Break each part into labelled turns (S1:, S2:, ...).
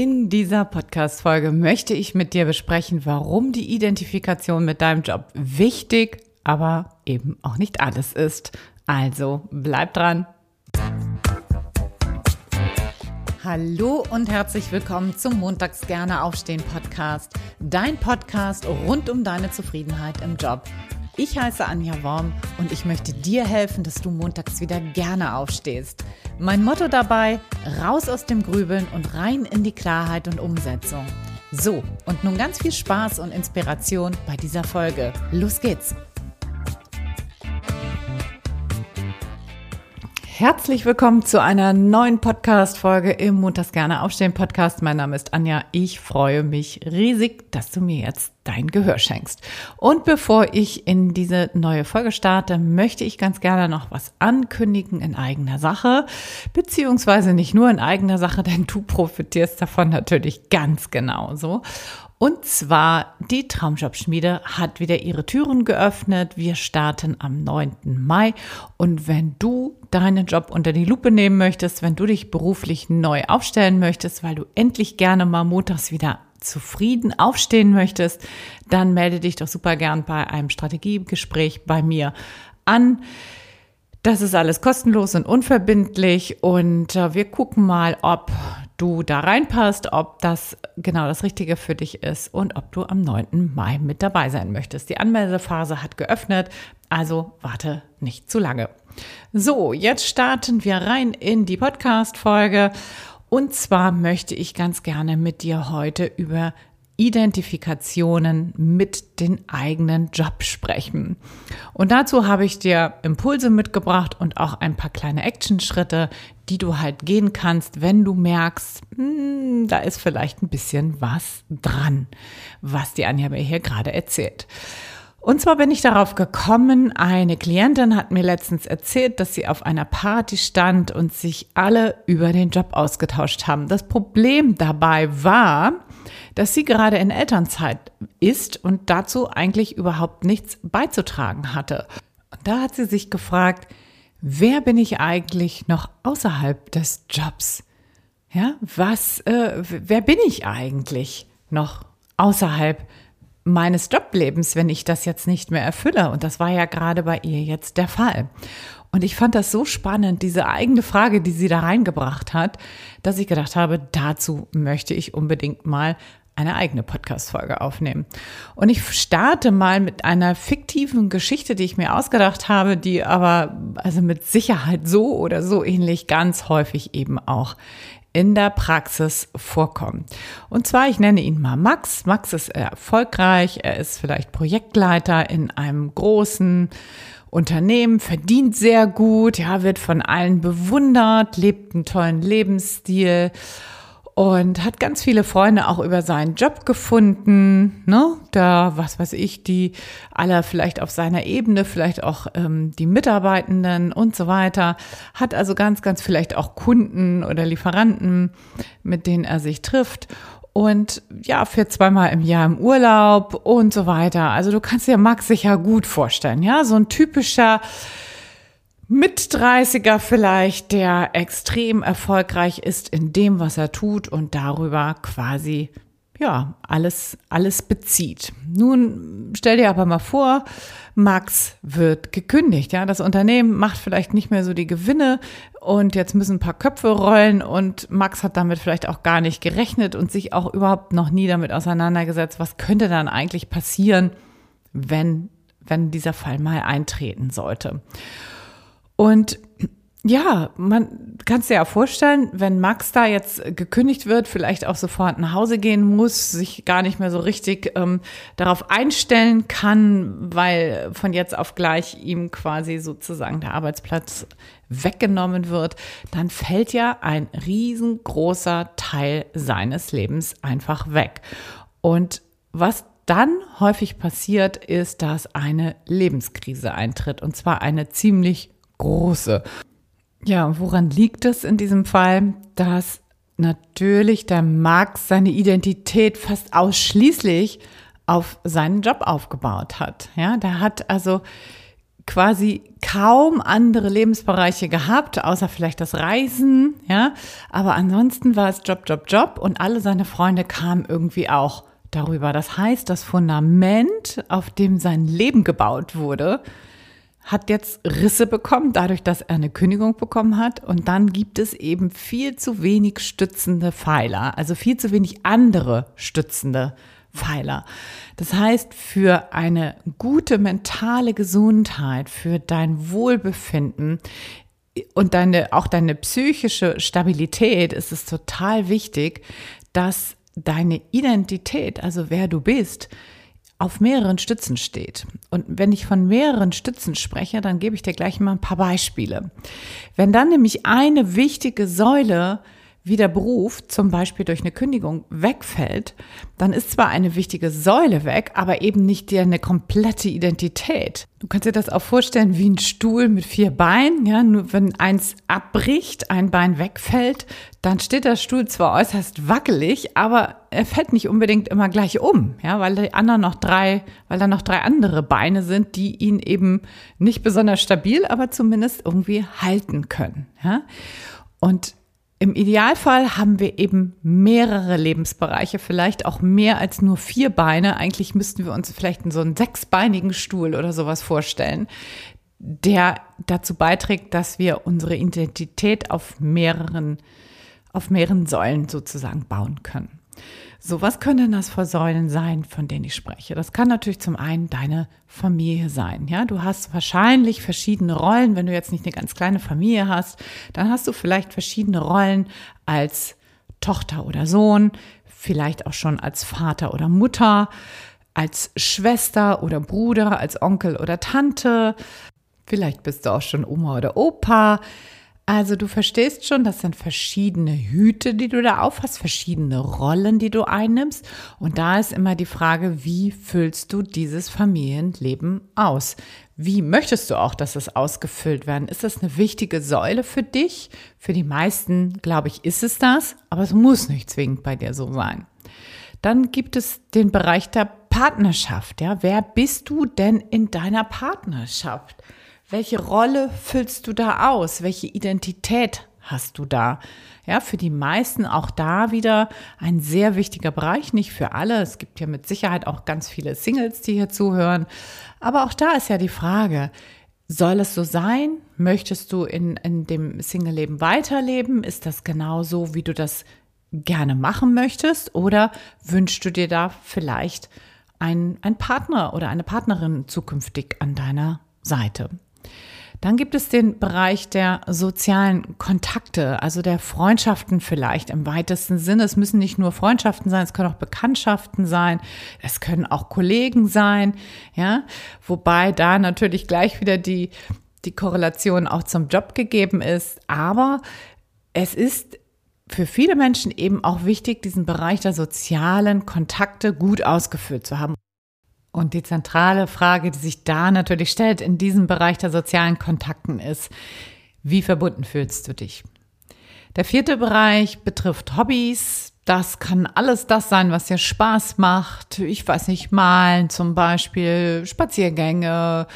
S1: In dieser Podcast-Folge möchte ich mit dir besprechen, warum die Identifikation mit deinem Job wichtig, aber eben auch nicht alles ist. Also bleib dran. Hallo und herzlich willkommen zum Montags gerne aufstehen Podcast. Dein Podcast rund um deine Zufriedenheit im Job. Ich heiße Anja Worm und ich möchte dir helfen, dass du montags wieder gerne aufstehst. Mein Motto dabei, raus aus dem Grübeln und rein in die Klarheit und Umsetzung. So, und nun ganz viel Spaß und Inspiration bei dieser Folge. Los geht's! Herzlich willkommen zu einer neuen Podcast-Folge im Montags gerne aufstehen Podcast. Mein Name ist Anja. Ich freue mich riesig, dass du mir jetzt dein Gehör schenkst. Und bevor ich in diese neue Folge starte, möchte ich ganz gerne noch was ankündigen in eigener Sache, beziehungsweise nicht nur in eigener Sache, denn du profitierst davon natürlich ganz genauso. Und zwar die Traumjobschmiede hat wieder ihre Türen geöffnet. Wir starten am 9. Mai. Und wenn du deinen Job unter die Lupe nehmen möchtest, wenn du dich beruflich neu aufstellen möchtest, weil du endlich gerne mal montags wieder zufrieden aufstehen möchtest, dann melde dich doch super gern bei einem Strategiegespräch bei mir an. Das ist alles kostenlos und unverbindlich und äh, wir gucken mal, ob du da reinpasst, ob das genau das Richtige für dich ist und ob du am 9. Mai mit dabei sein möchtest. Die Anmeldephase hat geöffnet, also warte nicht zu lange. So, jetzt starten wir rein in die Podcast-Folge. Und zwar möchte ich ganz gerne mit dir heute über Identifikationen mit den eigenen Job sprechen. Und dazu habe ich dir Impulse mitgebracht und auch ein paar kleine Actionschritte, die du halt gehen kannst, wenn du merkst, hm, da ist vielleicht ein bisschen was dran, was die Anja mir hier gerade erzählt. Und zwar bin ich darauf gekommen, eine Klientin hat mir letztens erzählt, dass sie auf einer Party stand und sich alle über den Job ausgetauscht haben. Das Problem dabei war, dass sie gerade in Elternzeit ist und dazu eigentlich überhaupt nichts beizutragen hatte. Und da hat sie sich gefragt, wer bin ich eigentlich noch außerhalb des Jobs? Ja, was, äh, wer bin ich eigentlich noch außerhalb meines Joblebens, wenn ich das jetzt nicht mehr erfülle? Und das war ja gerade bei ihr jetzt der Fall. Und ich fand das so spannend, diese eigene Frage, die sie da reingebracht hat, dass ich gedacht habe, dazu möchte ich unbedingt mal eine eigene Podcast-Folge aufnehmen. Und ich starte mal mit einer fiktiven Geschichte, die ich mir ausgedacht habe, die aber also mit Sicherheit so oder so ähnlich ganz häufig eben auch in der Praxis vorkommt. Und zwar, ich nenne ihn mal Max. Max ist erfolgreich, er ist vielleicht Projektleiter in einem großen Unternehmen, verdient sehr gut, ja, wird von allen bewundert, lebt einen tollen Lebensstil und hat ganz viele Freunde auch über seinen Job gefunden, ne? Da, was weiß ich, die alle vielleicht auf seiner Ebene, vielleicht auch ähm, die Mitarbeitenden und so weiter, hat also ganz, ganz vielleicht auch Kunden oder Lieferanten, mit denen er sich trifft und ja, für zweimal im Jahr im Urlaub und so weiter. Also du kannst dir Max sicher gut vorstellen, ja, so ein typischer mit 30er vielleicht, der extrem erfolgreich ist in dem, was er tut und darüber quasi ja, alles, alles bezieht. Nun stell dir aber mal vor, Max wird gekündigt, ja. Das Unternehmen macht vielleicht nicht mehr so die Gewinne und jetzt müssen ein paar Köpfe rollen und Max hat damit vielleicht auch gar nicht gerechnet und sich auch überhaupt noch nie damit auseinandergesetzt, was könnte dann eigentlich passieren, wenn, wenn dieser Fall mal eintreten sollte. Und ja, man kann es ja vorstellen, wenn Max da jetzt gekündigt wird, vielleicht auch sofort nach Hause gehen muss, sich gar nicht mehr so richtig ähm, darauf einstellen kann, weil von jetzt auf gleich ihm quasi sozusagen der Arbeitsplatz weggenommen wird, dann fällt ja ein riesengroßer Teil seines Lebens einfach weg. Und was dann häufig passiert, ist, dass eine Lebenskrise eintritt und zwar eine ziemlich große. Ja, woran liegt es in diesem Fall? Dass natürlich der Max seine Identität fast ausschließlich auf seinen Job aufgebaut hat. Ja, der hat also quasi kaum andere Lebensbereiche gehabt, außer vielleicht das Reisen, ja. Aber ansonsten war es Job, Job, Job und alle seine Freunde kamen irgendwie auch darüber. Das heißt, das Fundament, auf dem sein Leben gebaut wurde, hat jetzt Risse bekommen, dadurch, dass er eine Kündigung bekommen hat. Und dann gibt es eben viel zu wenig stützende Pfeiler, also viel zu wenig andere stützende Pfeiler. Das heißt, für eine gute mentale Gesundheit, für dein Wohlbefinden und deine, auch deine psychische Stabilität ist es total wichtig, dass deine Identität, also wer du bist, auf mehreren Stützen steht. Und wenn ich von mehreren Stützen spreche, dann gebe ich dir gleich mal ein paar Beispiele. Wenn dann nämlich eine wichtige Säule wie der Beruf zum Beispiel durch eine Kündigung wegfällt, dann ist zwar eine wichtige Säule weg, aber eben nicht eine komplette Identität. Du kannst dir das auch vorstellen wie ein Stuhl mit vier Beinen. Ja, nur wenn eins abbricht, ein Bein wegfällt, dann steht der Stuhl zwar äußerst wackelig, aber er fällt nicht unbedingt immer gleich um, ja, weil die anderen noch drei, weil da noch drei andere Beine sind, die ihn eben nicht besonders stabil, aber zumindest irgendwie halten können. Ja. Und im Idealfall haben wir eben mehrere Lebensbereiche, vielleicht auch mehr als nur vier Beine. Eigentlich müssten wir uns vielleicht so einen sechsbeinigen Stuhl oder sowas vorstellen, der dazu beiträgt, dass wir unsere Identität auf mehreren, auf mehreren Säulen sozusagen bauen können. So, was können das für Säulen sein, von denen ich spreche? Das kann natürlich zum einen deine Familie sein. Ja, du hast wahrscheinlich verschiedene Rollen. Wenn du jetzt nicht eine ganz kleine Familie hast, dann hast du vielleicht verschiedene Rollen als Tochter oder Sohn, vielleicht auch schon als Vater oder Mutter, als Schwester oder Bruder, als Onkel oder Tante. Vielleicht bist du auch schon Oma oder Opa. Also du verstehst schon, das sind verschiedene Hüte, die du da aufhast, verschiedene Rollen, die du einnimmst. Und da ist immer die Frage, wie füllst du dieses Familienleben aus? Wie möchtest du auch, dass es ausgefüllt werden? Ist das eine wichtige Säule für dich? Für die meisten, glaube ich, ist es das, aber es muss nicht zwingend bei dir so sein. Dann gibt es den Bereich der Partnerschaft. Ja, wer bist du denn in deiner Partnerschaft? Welche Rolle füllst du da aus? Welche Identität hast du da? Ja, für die meisten auch da wieder ein sehr wichtiger Bereich, nicht für alle. Es gibt ja mit Sicherheit auch ganz viele Singles, die hier zuhören. Aber auch da ist ja die Frage, soll es so sein? Möchtest du in, in dem Single-Leben weiterleben? Ist das genau so, wie du das gerne machen möchtest? Oder wünschst du dir da vielleicht einen, einen Partner oder eine Partnerin zukünftig an deiner Seite? Dann gibt es den Bereich der sozialen Kontakte, also der Freundschaften vielleicht im weitesten Sinne. Es müssen nicht nur Freundschaften sein, es können auch Bekanntschaften sein, es können auch Kollegen sein, ja. Wobei da natürlich gleich wieder die, die Korrelation auch zum Job gegeben ist. Aber es ist für viele Menschen eben auch wichtig, diesen Bereich der sozialen Kontakte gut ausgeführt zu haben. Und die zentrale Frage, die sich da natürlich stellt in diesem Bereich der sozialen Kontakten ist, wie verbunden fühlst du dich? Der vierte Bereich betrifft Hobbys. Das kann alles das sein, was dir Spaß macht. Ich weiß nicht, malen zum Beispiel, Spaziergänge,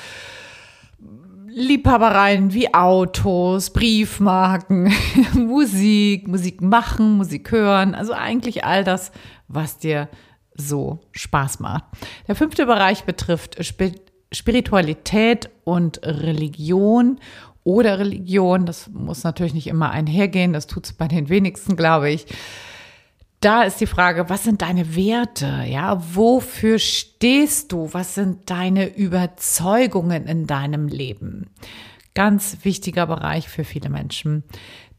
S1: Liebhabereien wie Autos, Briefmarken, Musik, Musik machen, Musik hören. Also eigentlich all das, was dir so Spaß macht. Der fünfte Bereich betrifft Spiritualität und Religion oder Religion. Das muss natürlich nicht immer einhergehen. Das tut es bei den wenigsten, glaube ich. Da ist die Frage, was sind deine Werte? Ja, wofür stehst du? Was sind deine Überzeugungen in deinem Leben? Ganz wichtiger Bereich für viele Menschen.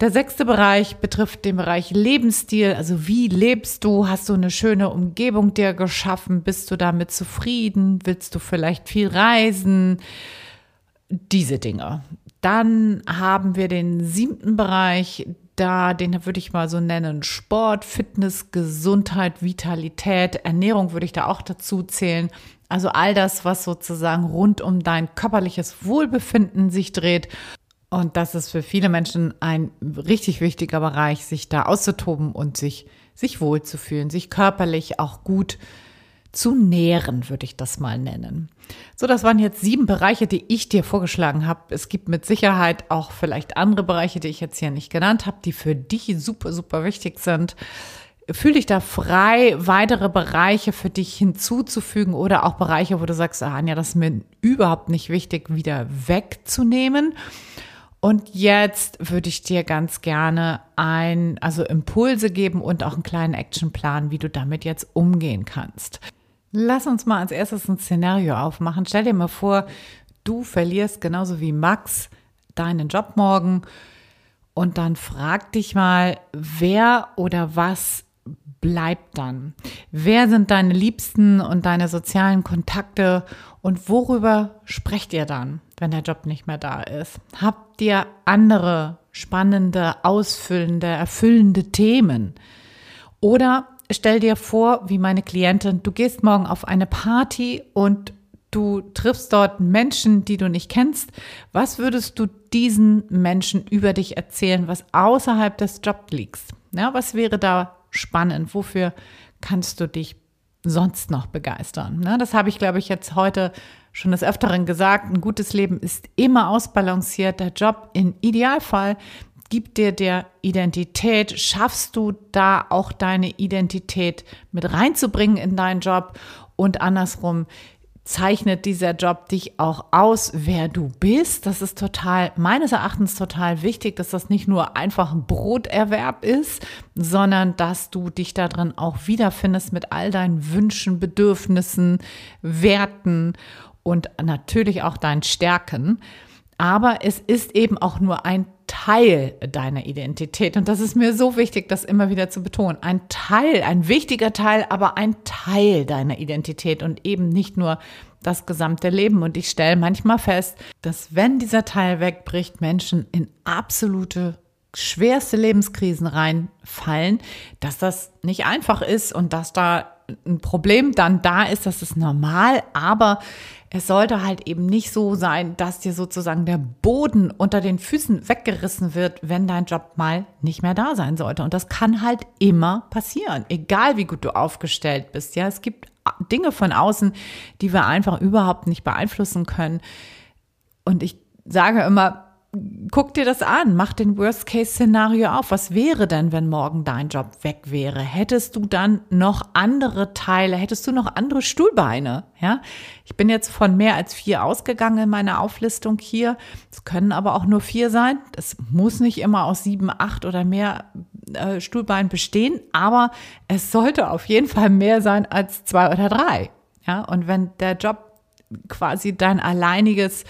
S1: Der sechste Bereich betrifft den Bereich Lebensstil. Also wie lebst du? Hast du eine schöne Umgebung dir geschaffen? Bist du damit zufrieden? Willst du vielleicht viel reisen? Diese Dinge. Dann haben wir den siebten Bereich, da, den würde ich mal so nennen, Sport, Fitness, Gesundheit, Vitalität, Ernährung würde ich da auch dazu zählen. Also all das, was sozusagen rund um dein körperliches Wohlbefinden sich dreht. Und das ist für viele Menschen ein richtig wichtiger Bereich, sich da auszutoben und sich, sich wohlzufühlen, sich körperlich auch gut zu nähren, würde ich das mal nennen. So, das waren jetzt sieben Bereiche, die ich dir vorgeschlagen habe. Es gibt mit Sicherheit auch vielleicht andere Bereiche, die ich jetzt hier nicht genannt habe, die für dich super, super wichtig sind. Fühl dich da frei, weitere Bereiche für dich hinzuzufügen oder auch Bereiche, wo du sagst, ah, Anja, das ist mir überhaupt nicht wichtig, wieder wegzunehmen. Und jetzt würde ich dir ganz gerne ein, also Impulse geben und auch einen kleinen Actionplan, wie du damit jetzt umgehen kannst. Lass uns mal als erstes ein Szenario aufmachen. Stell dir mal vor, du verlierst genauso wie Max deinen Job morgen und dann frag dich mal, wer oder was bleibt dann? Wer sind deine Liebsten und deine sozialen Kontakte und worüber sprecht ihr dann, wenn der Job nicht mehr da ist? Habt ihr andere spannende, ausfüllende, erfüllende Themen? Oder stell dir vor, wie meine Klientin, du gehst morgen auf eine Party und du triffst dort Menschen, die du nicht kennst. Was würdest du diesen Menschen über dich erzählen, was außerhalb des Jobs liegt? Ja, was wäre da spannend? Wofür kannst du dich sonst noch begeistern? Ne? Das habe ich, glaube ich, jetzt heute schon des Öfteren gesagt. Ein gutes Leben ist immer ausbalanciert. Der Job im Idealfall gibt dir der Identität. Schaffst du da auch deine Identität mit reinzubringen in deinen Job? Und andersrum, zeichnet dieser Job dich auch aus, wer du bist. Das ist total, meines Erachtens total wichtig, dass das nicht nur einfach ein Broterwerb ist, sondern dass du dich darin auch wiederfindest mit all deinen Wünschen, Bedürfnissen, Werten und natürlich auch deinen Stärken. Aber es ist eben auch nur ein Teil deiner Identität. Und das ist mir so wichtig, das immer wieder zu betonen. Ein Teil, ein wichtiger Teil, aber ein Teil deiner Identität und eben nicht nur das gesamte Leben. Und ich stelle manchmal fest, dass wenn dieser Teil wegbricht, Menschen in absolute schwerste Lebenskrisen reinfallen, dass das nicht einfach ist und dass da ein Problem dann da ist, das ist normal, aber es sollte halt eben nicht so sein, dass dir sozusagen der Boden unter den Füßen weggerissen wird, wenn dein Job mal nicht mehr da sein sollte. Und das kann halt immer passieren, egal wie gut du aufgestellt bist. Ja, es gibt Dinge von außen, die wir einfach überhaupt nicht beeinflussen können. Und ich sage immer, guck dir das an, mach den Worst-Case-Szenario auf. Was wäre denn, wenn morgen dein Job weg wäre? Hättest du dann noch andere Teile? Hättest du noch andere Stuhlbeine? Ja, ich bin jetzt von mehr als vier ausgegangen in meiner Auflistung hier. Es können aber auch nur vier sein. Das muss nicht immer aus sieben, acht oder mehr äh, Stuhlbeinen bestehen, aber es sollte auf jeden Fall mehr sein als zwei oder drei. Ja, und wenn der Job quasi dein alleiniges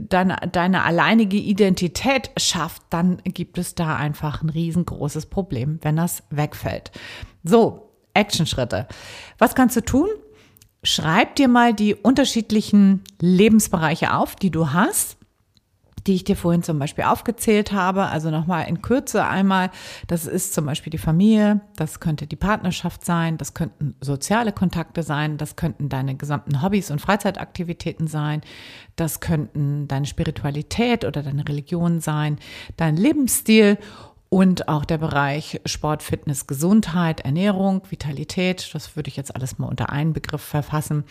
S1: deine, deine alleinige Identität schafft, dann gibt es da einfach ein riesengroßes Problem, wenn das wegfällt. So, Actionschritte. Was kannst du tun? Schreib dir mal die unterschiedlichen Lebensbereiche auf, die du hast die ich dir vorhin zum Beispiel aufgezählt habe. Also nochmal in Kürze einmal, das ist zum Beispiel die Familie, das könnte die Partnerschaft sein, das könnten soziale Kontakte sein, das könnten deine gesamten Hobbys und Freizeitaktivitäten sein, das könnten deine Spiritualität oder deine Religion sein, dein Lebensstil und auch der Bereich Sport, Fitness, Gesundheit, Ernährung, Vitalität. Das würde ich jetzt alles mal unter einen Begriff verfassen.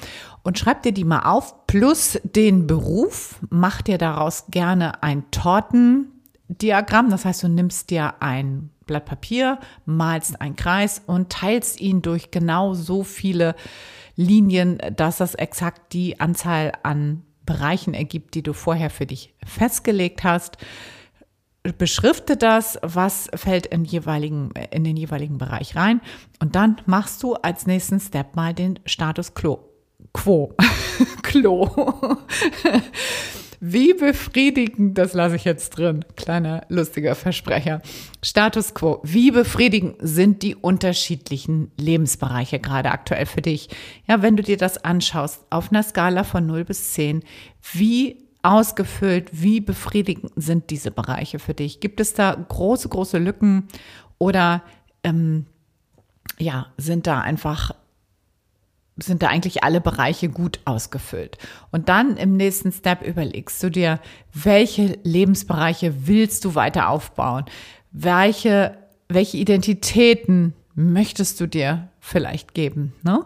S1: Und schreib dir die mal auf. Plus den Beruf. Mach dir daraus gerne ein Tortendiagramm. Das heißt, du nimmst dir ein Blatt Papier, malst einen Kreis und teilst ihn durch genau so viele Linien, dass das exakt die Anzahl an Bereichen ergibt, die du vorher für dich festgelegt hast beschrifte das, was fällt in, jeweiligen, in den jeweiligen Bereich rein. Und dann machst du als nächsten Step mal den Status Quo. Quo. Klo. Wie befriedigend, das lasse ich jetzt drin, kleiner lustiger Versprecher. Status quo, wie befriedigend sind die unterschiedlichen Lebensbereiche gerade aktuell für dich? Ja, wenn du dir das anschaust, auf einer Skala von 0 bis 10, wie ausgefüllt? Wie befriedigend sind diese Bereiche für dich? Gibt es da große, große Lücken oder ähm, ja, sind da einfach sind da eigentlich alle Bereiche gut ausgefüllt. Und dann im nächsten Step überlegst du dir, welche Lebensbereiche willst du weiter aufbauen? Welche, welche Identitäten möchtest du dir vielleicht geben? Ne?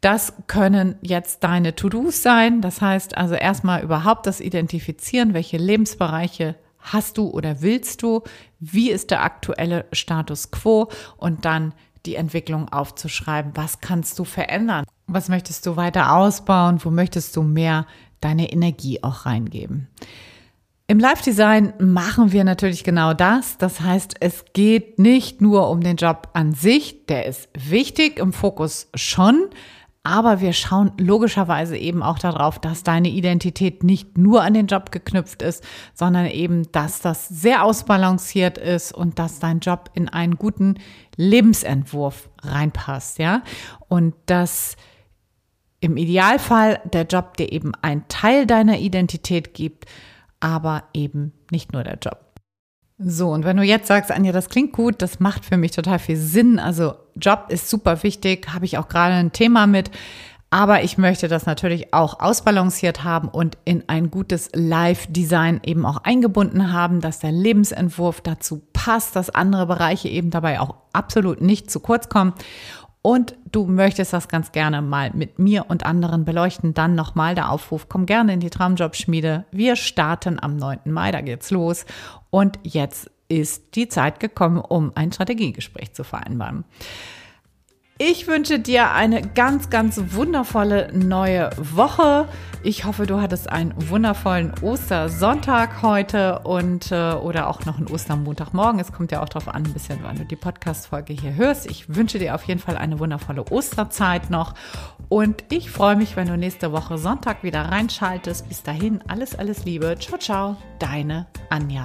S1: Das können jetzt deine To-Dos sein. Das heißt also erstmal überhaupt das Identifizieren, welche Lebensbereiche hast du oder willst du, wie ist der aktuelle Status quo und dann die Entwicklung aufzuschreiben. Was kannst du verändern? Was möchtest du weiter ausbauen? Wo möchtest du mehr deine Energie auch reingeben? Im Live-Design machen wir natürlich genau das. Das heißt, es geht nicht nur um den Job an sich, der ist wichtig, im Fokus schon, aber wir schauen logischerweise eben auch darauf, dass deine Identität nicht nur an den Job geknüpft ist, sondern eben, dass das sehr ausbalanciert ist und dass dein Job in einen guten Lebensentwurf reinpasst, ja? Und dass im Idealfall der Job dir eben einen Teil deiner Identität gibt, aber eben nicht nur der Job. So, und wenn du jetzt sagst, Anja, das klingt gut, das macht für mich total viel Sinn. Also Job ist super wichtig, habe ich auch gerade ein Thema mit. Aber ich möchte das natürlich auch ausbalanciert haben und in ein gutes Live-Design eben auch eingebunden haben, dass der Lebensentwurf dazu passt, dass andere Bereiche eben dabei auch absolut nicht zu kurz kommen und du möchtest das ganz gerne mal mit mir und anderen beleuchten, dann nochmal der Aufruf, komm gerne in die Traumjobschmiede. Wir starten am 9. Mai, da geht's los. Und jetzt ist die Zeit gekommen, um ein Strategiegespräch zu vereinbaren. Ich wünsche dir eine ganz, ganz wundervolle neue Woche. Ich hoffe, du hattest einen wundervollen Ostersonntag heute und äh, oder auch noch einen Ostermontagmorgen. Es kommt ja auch darauf an, ein bisschen, wann du die Podcast-Folge hier hörst. Ich wünsche dir auf jeden Fall eine wundervolle Osterzeit noch und ich freue mich, wenn du nächste Woche Sonntag wieder reinschaltest. Bis dahin, alles, alles Liebe. Ciao, ciao, deine Anja.